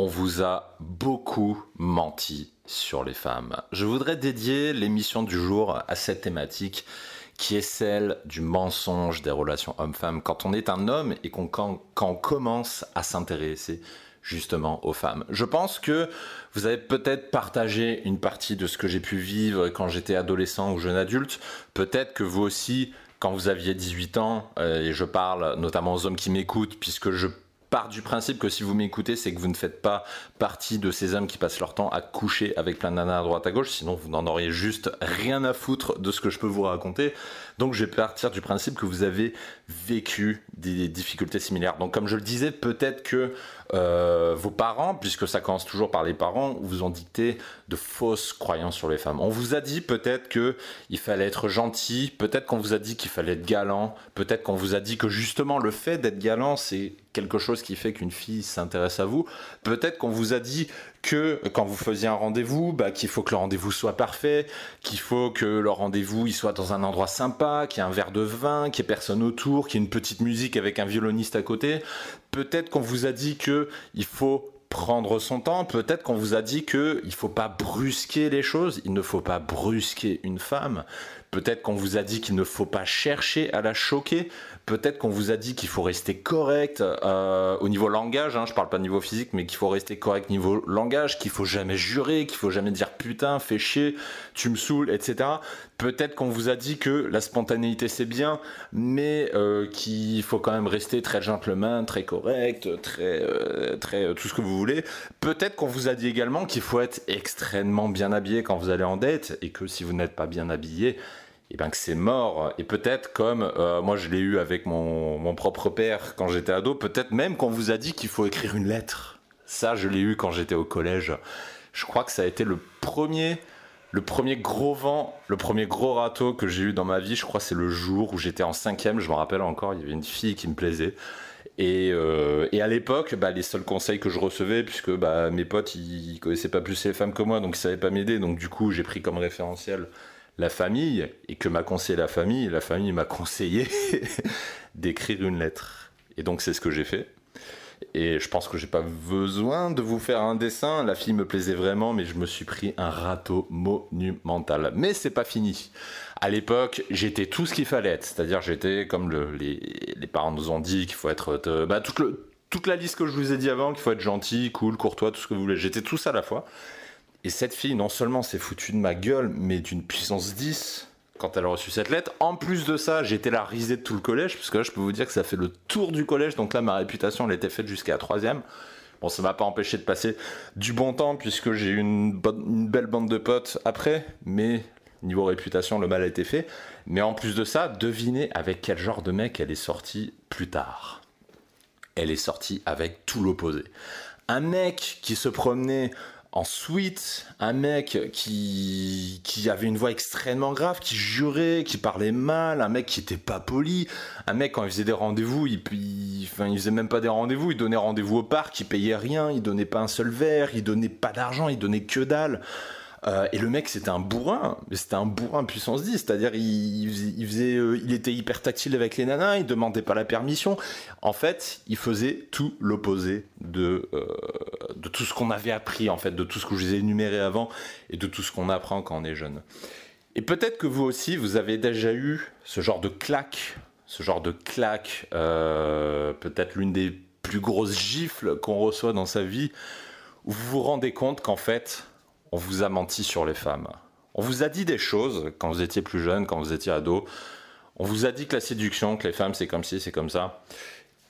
on vous a beaucoup menti sur les femmes. Je voudrais dédier l'émission du jour à cette thématique qui est celle du mensonge des relations hommes-femmes quand on est un homme et qu'on, quand, commence à s'intéresser justement aux femmes. Je pense que vous avez peut-être partagé une partie de ce que j'ai pu vivre quand j'étais adolescent ou jeune adulte. Peut-être que vous aussi, quand vous aviez 18 ans, euh, et je parle notamment aux hommes qui m'écoutent, puisque je part du principe que si vous m'écoutez, c'est que vous ne faites pas partie de ces hommes qui passent leur temps à coucher avec plein de à droite à gauche, sinon vous n'en auriez juste rien à foutre de ce que je peux vous raconter. Donc je vais partir du principe que vous avez vécu des difficultés similaires. Donc comme je le disais, peut-être que euh, vos parents, puisque ça commence toujours par les parents, vous ont dicté de fausses croyances sur les femmes. On vous a dit peut-être que il fallait être gentil, peut-être qu'on vous a dit qu'il fallait être galant, peut-être qu'on vous a dit que justement le fait d'être galant, c'est quelque chose qui fait qu'une fille s'intéresse à vous. Peut-être qu'on vous a dit que quand vous faisiez un rendez-vous, bah, qu'il faut que le rendez-vous soit parfait, qu'il faut que le rendez-vous il soit dans un endroit sympa, qu'il y ait un verre de vin, qu'il y ait personne autour, qu'il y ait une petite musique avec un violoniste à côté. Peut-être qu'on vous a dit que il faut prendre son temps. Peut-être qu'on vous a dit que il faut pas brusquer les choses. Il ne faut pas brusquer une femme. Peut-être qu'on vous a dit qu'il ne faut pas chercher à la choquer. Peut-être qu'on vous a dit qu'il faut rester correct euh, au niveau langage, hein, je parle pas niveau physique, mais qu'il faut rester correct niveau langage, qu'il faut jamais jurer, qu'il faut jamais dire putain, fais chier, tu me saoules, etc. Peut-être qu'on vous a dit que la spontanéité c'est bien, mais euh, qu'il faut quand même rester très gentleman, très correct, très, euh, très tout ce que vous voulez. Peut-être qu'on vous a dit également qu'il faut être extrêmement bien habillé quand vous allez en dette et que si vous n'êtes pas bien habillé, et ben que c'est mort. Et peut-être comme euh, moi je l'ai eu avec mon, mon propre père quand j'étais ado, peut-être même qu'on vous a dit qu'il faut écrire une lettre. Ça, je l'ai eu quand j'étais au collège. Je crois que ça a été le premier, le premier gros vent, le premier gros râteau que j'ai eu dans ma vie. Je crois que c'est le jour où j'étais en cinquième. Je me rappelle encore, il y avait une fille qui me plaisait. Et, euh, à l'époque, bah, les seuls conseils que je recevais, puisque bah, mes potes, ils, ils connaissaient pas plus les femmes que moi, donc ils savaient pas m'aider. Donc du coup, j'ai pris comme référentiel la famille et que m'a conseillé la famille, la famille m'a conseillé d'écrire une lettre. Et donc c'est ce que j'ai fait. Et je pense que j'ai pas besoin de vous faire un dessin. La fille me plaisait vraiment, mais je me suis pris un râteau monumental. Mais c'est pas fini. À l'époque, j'étais tout ce qu'il fallait être. C'est-à-dire, j'étais comme les, parents nous ont dit qu'il faut être. Euh, bah, toute, toute la liste que je vous ai dit avant, qu'il faut être gentil, cool, courtois, tout ce que vous voulez. J'étais tout ça à la fois. Et cette fille, non seulement s'est foutue de ma gueule, mais d'une puissance 10 quand elle a reçu cette lettre. En plus de ça, j'étais la risée de tout le collège, parce que là, je peux vous dire que ça fait le tour du collège. Donc là, ma réputation, elle était faite jusqu'à la troisième. Bon, ça m'a pas empêché de passer du bon temps, puisque j'ai eu une, une, belle bande de potes après, mais niveau réputation, le mal a été fait. Mais en plus de ça, devinez avec quel genre de mec elle est sortie plus tard. Elle est sortie avec tout l'opposé. Un mec qui se promenait Ensuite, un mec qui, avait une voix extrêmement grave, qui jurait, qui parlait mal, un mec qui était pas poli, un mec quand il faisait des rendez-vous, il, faisait même pas des rendez-vous, il donnait rendez-vous au parc, il payait rien, il donnait pas un seul verre, il donnait pas d'argent, il donnait que dalle. Euh, et le mec, c'était un bourrin, c'était un bourrin puissance 10, c'est-à-dire euh, il était hyper tactile avec les nanas, il demandait pas la permission. En fait, il faisait tout l'opposé de, euh, de tout ce qu'on avait appris, en fait, de tout ce que je vous ai énuméré avant et de tout ce qu'on apprend quand on est jeune. Et peut-être que vous aussi, vous avez déjà eu ce genre de claque, ce genre de claque, peut-être l'une des plus grosses gifles qu'on reçoit dans sa vie, où vous vous rendez compte qu'en fait, on vous a menti sur les femmes. On vous a dit des choses quand vous étiez plus jeune, quand vous étiez ado. On vous a dit que la séduction, que les femmes c'est comme ci, c'est comme ça.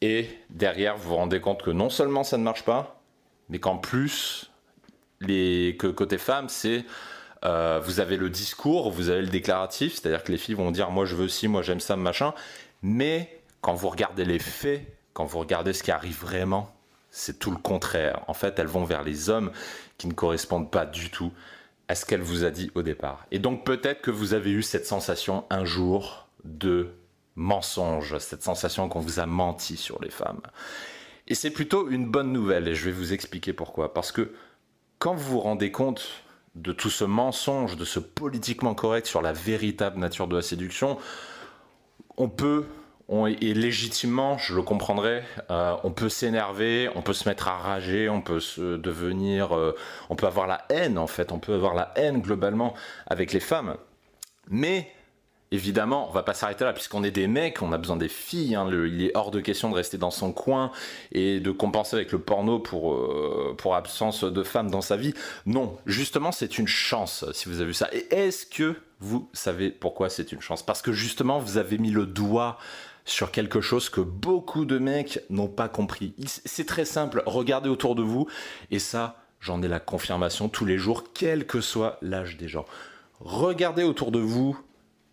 Et derrière, vous vous rendez compte que non seulement ça ne marche pas, mais qu'en plus, côté femme, c'est euh, vous avez le discours, vous avez le déclaratif, c'est-à-dire que les filles vont dire moi je veux ci, moi j'aime ça, machin. Mais quand vous regardez les faits, quand vous regardez ce qui arrive vraiment, c'est tout le contraire. En fait, elles vont vers les hommes qui ne correspondent pas du tout à ce qu'elle vous a dit au départ. Et donc peut-être que vous avez eu cette sensation un jour de mensonge, cette sensation qu'on vous a menti sur les femmes. Et c'est plutôt une bonne nouvelle, et je vais vous expliquer pourquoi. Parce que quand vous vous rendez compte de tout ce mensonge, de ce politiquement correct sur la véritable nature de la séduction, on peut et légitimement, je le comprendrais, euh, on peut s'énerver, on peut se mettre à rager, on peut se devenir, euh, on peut avoir la haine en fait, on peut avoir la haine globalement avec les femmes. Mais évidemment, on va pas s'arrêter là puisqu'on est des mecs, on a besoin des filles. Hein, il est hors de question de rester dans son coin et de compenser avec le porno pour euh, pour absence de femmes dans sa vie. Non, justement, c'est une chance si vous avez vu ça. Et est-ce que vous savez pourquoi c'est une chance? Parce que justement, vous avez mis le doigt sur quelque chose que beaucoup de mecs n'ont pas compris. C'est très simple, regardez autour de vous, et ça, j'en ai la confirmation tous les jours, quel que soit l'âge des gens. Regardez autour de vous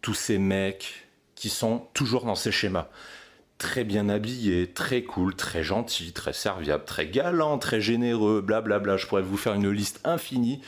tous ces mecs qui sont toujours dans ces schémas. Très bien habillés, très cool, très gentils, très serviables, très galants, très généreux, blablabla. Bla bla. Je pourrais vous faire une liste infinie.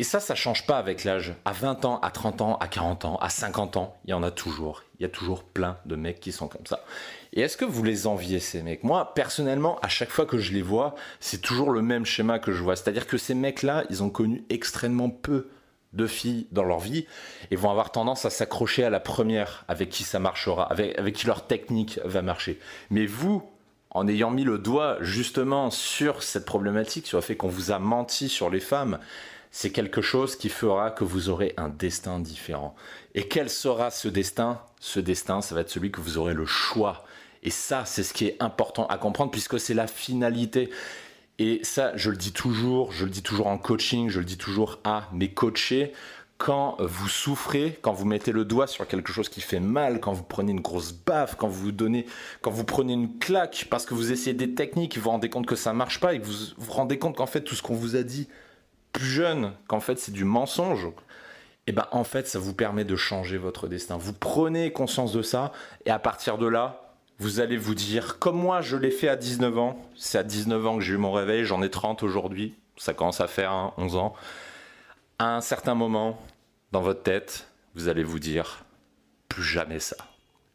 Et ça, ça change pas avec l'âge. À 20 ans, à 30 ans, à 40 ans, à 50 ans, il y en a toujours. Il y a toujours plein de mecs qui sont comme ça. Et est-ce que vous les enviez, ces mecs? Moi, personnellement, à chaque fois que je les vois, c'est toujours le même schéma que je vois. C'est-à-dire que ces mecs-là, ils ont connu extrêmement peu de filles dans leur vie et vont avoir tendance à s'accrocher à la première avec qui ça marchera, avec, avec qui leur technique va marcher. Mais vous, en ayant mis le doigt justement sur cette problématique, sur le fait qu'on vous a menti sur les femmes, c'est quelque chose qui fera que vous aurez un destin différent. Et quel sera ce destin? Ce destin, ça va être celui que vous aurez le choix. Et ça, c'est ce qui est important à comprendre puisque c'est la finalité. Et ça, je le dis toujours, je le dis toujours en coaching, je le dis toujours à mes coachés. Quand vous souffrez, quand vous mettez le doigt sur quelque chose qui fait mal, quand vous prenez une grosse baffe, quand vous donnez, quand vous prenez une claque parce que vous essayez des techniques, vous vous rendez compte que ça marche pas et que vous vous rendez compte qu'en fait tout ce qu'on vous a dit plus jeune qu'en fait c'est du mensonge, et eh ben en fait ça vous permet de changer votre destin. Vous prenez conscience de ça et à partir de là, vous allez vous dire comme moi je l'ai fait à 19 ans, c'est à 19 ans que j'ai eu mon réveil, j'en ai 30 aujourd'hui, ça commence à faire 11 ans. À un certain moment dans votre tête, vous allez vous dire plus jamais ça.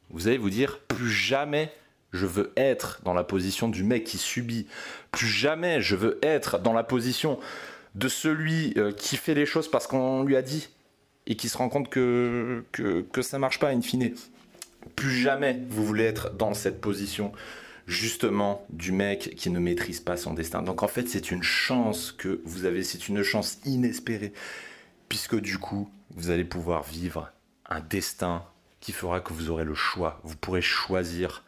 Vous allez vous dire plus jamais je veux être dans la position du mec qui subit. Plus jamais je veux être dans la position de celui euh, qui fait les choses parce qu'on lui a dit et qui se rend compte que, que, que ça marche pas in fine. Plus jamais vous voulez être dans cette position justement du mec qui ne maîtrise pas son destin. Donc en fait c'est une chance que vous avez, c'est une chance inespérée puisque du coup vous allez pouvoir vivre un destin qui fera que vous aurez le choix. Vous pourrez choisir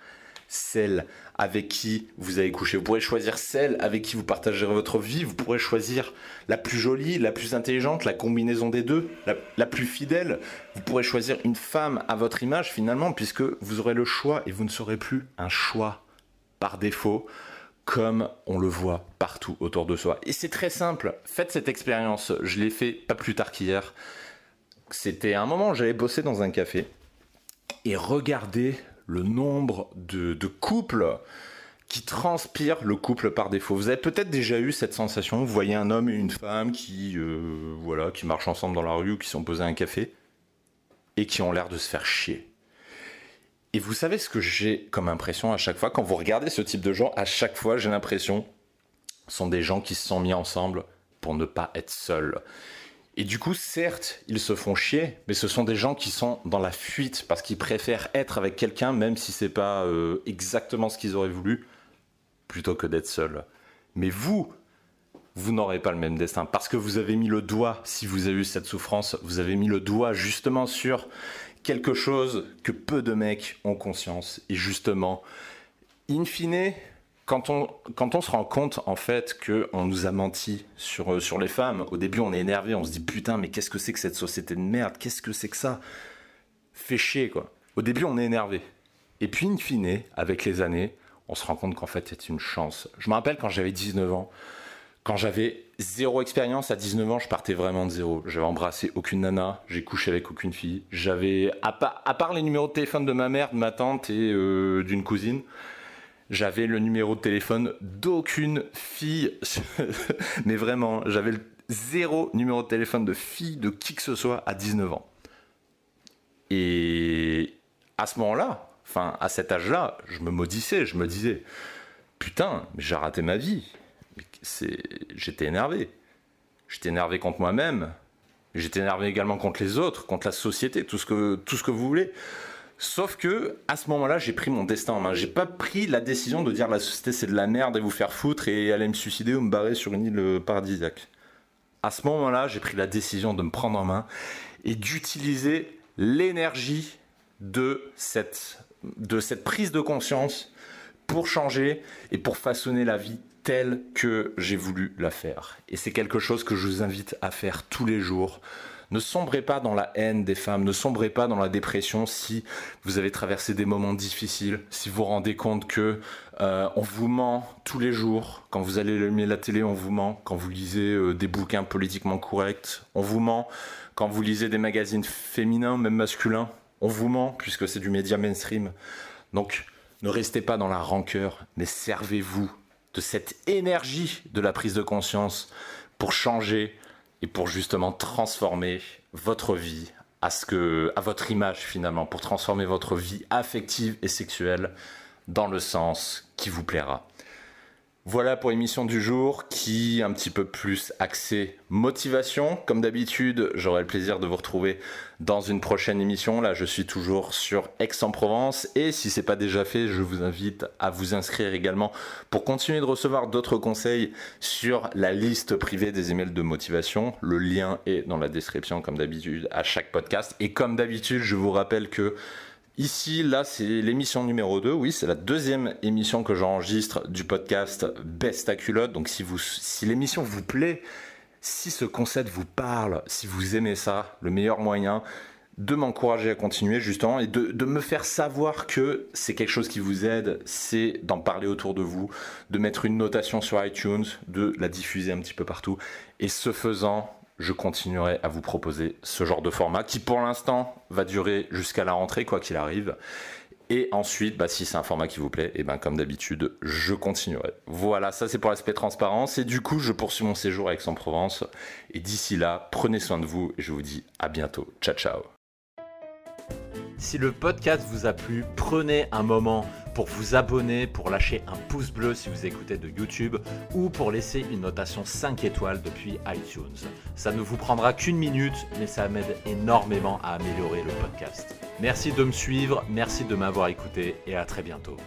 celle avec qui vous allez coucher. Vous pourrez choisir celle avec qui vous partagerez votre vie. Vous pourrez choisir la plus jolie, la plus intelligente, la combinaison des deux, la, plus fidèle. Vous pourrez choisir une femme à votre image finalement, puisque vous aurez le choix et vous ne serez plus un choix par défaut comme on le voit partout autour de soi. Et c'est très simple. Faites cette expérience. Je l'ai fait pas plus tard qu'hier. C'était un moment j'avais bossé dans un café et regardez le nombre de, couples qui transpirent le couple par défaut. Vous avez peut-être déjà eu cette sensation, vous voyez un homme et une femme qui, euh, voilà, qui marchent ensemble dans la rue ou qui sont posés à un café et qui ont l'air de se faire chier. Et vous savez ce que j'ai comme impression à chaque fois? Quand vous regardez ce type de gens, à chaque fois j'ai l'impression sont des gens qui se sont mis ensemble pour ne pas être seuls. Et du coup, certes, ils se font chier, mais ce sont des gens qui sont dans la fuite parce qu'ils préfèrent être avec quelqu'un, même si c'est pas euh, exactement ce qu'ils auraient voulu, plutôt que d'être seuls. Mais vous, vous n'aurez pas le même destin parce que vous avez mis le doigt, si vous avez eu cette souffrance, vous avez mis le doigt justement sur quelque chose que peu de mecs ont conscience. Et justement, in fine, quand on, quand on se rend compte en fait qu'on nous a menti sur, euh, sur les femmes, au début on est énervé, on se dit putain mais qu'est-ce que c'est que cette société de merde, qu'est-ce que c'est que ça? Fait chier quoi. Au début on est énervé. Et puis in fine, avec les années, on se rend compte qu'en fait c'est une chance. Je me rappelle quand j'avais 19 ans, quand j'avais zéro expérience à 19 ans, je partais vraiment de zéro. J'avais embrassé aucune nana, j'ai couché avec aucune fille. J'avais, à, part les numéros de téléphone de ma mère, de ma tante et euh, d'une cousine, J'avais le numéro de téléphone d'aucune fille. Mais vraiment, j'avais zéro numéro de téléphone de fille de qui que ce soit à 19 ans. Et à ce moment-là, enfin à cet âge-là, je me maudissais, je me disais, putain, j'ai raté ma vie. J'étais énervé. J'étais énervé contre moi-même. J'étais énervé également contre les autres, contre la société, tout ce que, tout ce que vous voulez. Sauf que à ce moment-là, j'ai pris mon destin en main. J'ai pas pris la décision de dire la société c'est de la merde et vous faire foutre et aller me suicider ou me barrer sur une île paradisiaque. À ce moment-là, j'ai pris la décision de me prendre en main et d'utiliser l'énergie de cette, de cette prise de conscience pour changer et pour façonner la vie telle que j'ai voulu la faire. Et c'est quelque chose que je vous invite à faire tous les jours ne sombrez pas dans la haine des femmes, ne sombrez pas dans la dépression si vous avez traversé des moments difficiles, si vous vous rendez compte que euh, on vous ment tous les jours. Quand vous allez allumer la télé, on vous ment. Quand vous lisez euh, des bouquins politiquement corrects, on vous ment. Quand vous lisez des magazines féminins, même masculins, on vous ment puisque c'est du média mainstream. Donc, ne restez pas dans la rancœur, mais servez-vous de cette énergie de la prise de conscience pour changer, et pour justement transformer votre vie à ce que à votre image finalement pour transformer votre vie affective et sexuelle dans le sens qui vous plaira. Voilà pour l'émission du jour qui est un petit peu plus axée motivation. Comme d'habitude, j'aurai le plaisir de vous retrouver dans une prochaine émission. Là, je suis toujours sur Aix-en-Provence et si c'est pas déjà fait, je vous invite à vous inscrire également pour continuer de recevoir d'autres conseils sur la liste privée des emails de motivation. Le lien est dans la description comme d'habitude à chaque podcast et comme d'habitude, je vous rappelle que Ici, là, c'est l'émission numéro 2. Oui, c'est la deuxième émission que j'enregistre du podcast Best à culotte. Donc, si, si l'émission vous plaît, si ce concept vous parle, si vous aimez ça, le meilleur moyen de m'encourager à continuer justement et de, me faire savoir que c'est quelque chose qui vous aide, c'est d'en parler autour de vous, de mettre une notation sur iTunes, de la diffuser un petit peu partout. Et ce faisant, je continuerai à vous proposer ce genre de format qui pour l'instant va durer jusqu'à la rentrée quoi qu'il arrive. Et ensuite, bah, si c'est un format qui vous plaît, et ben comme d'habitude, je continuerai. Voilà, ça c'est pour l'aspect transparence. Et du coup, je poursuis mon séjour à Aix-en-Provence. Et d'ici là, prenez soin de vous et je vous dis à bientôt. Ciao ciao. Si le podcast vous a plu, prenez un moment pour vous abonner, pour lâcher un pouce bleu si vous écoutez de YouTube ou pour laisser une notation 5 étoiles depuis iTunes. Ça ne vous prendra qu'une minute, mais ça m'aide énormément à améliorer le podcast. Merci de me suivre, merci de m'avoir écouté et à très bientôt.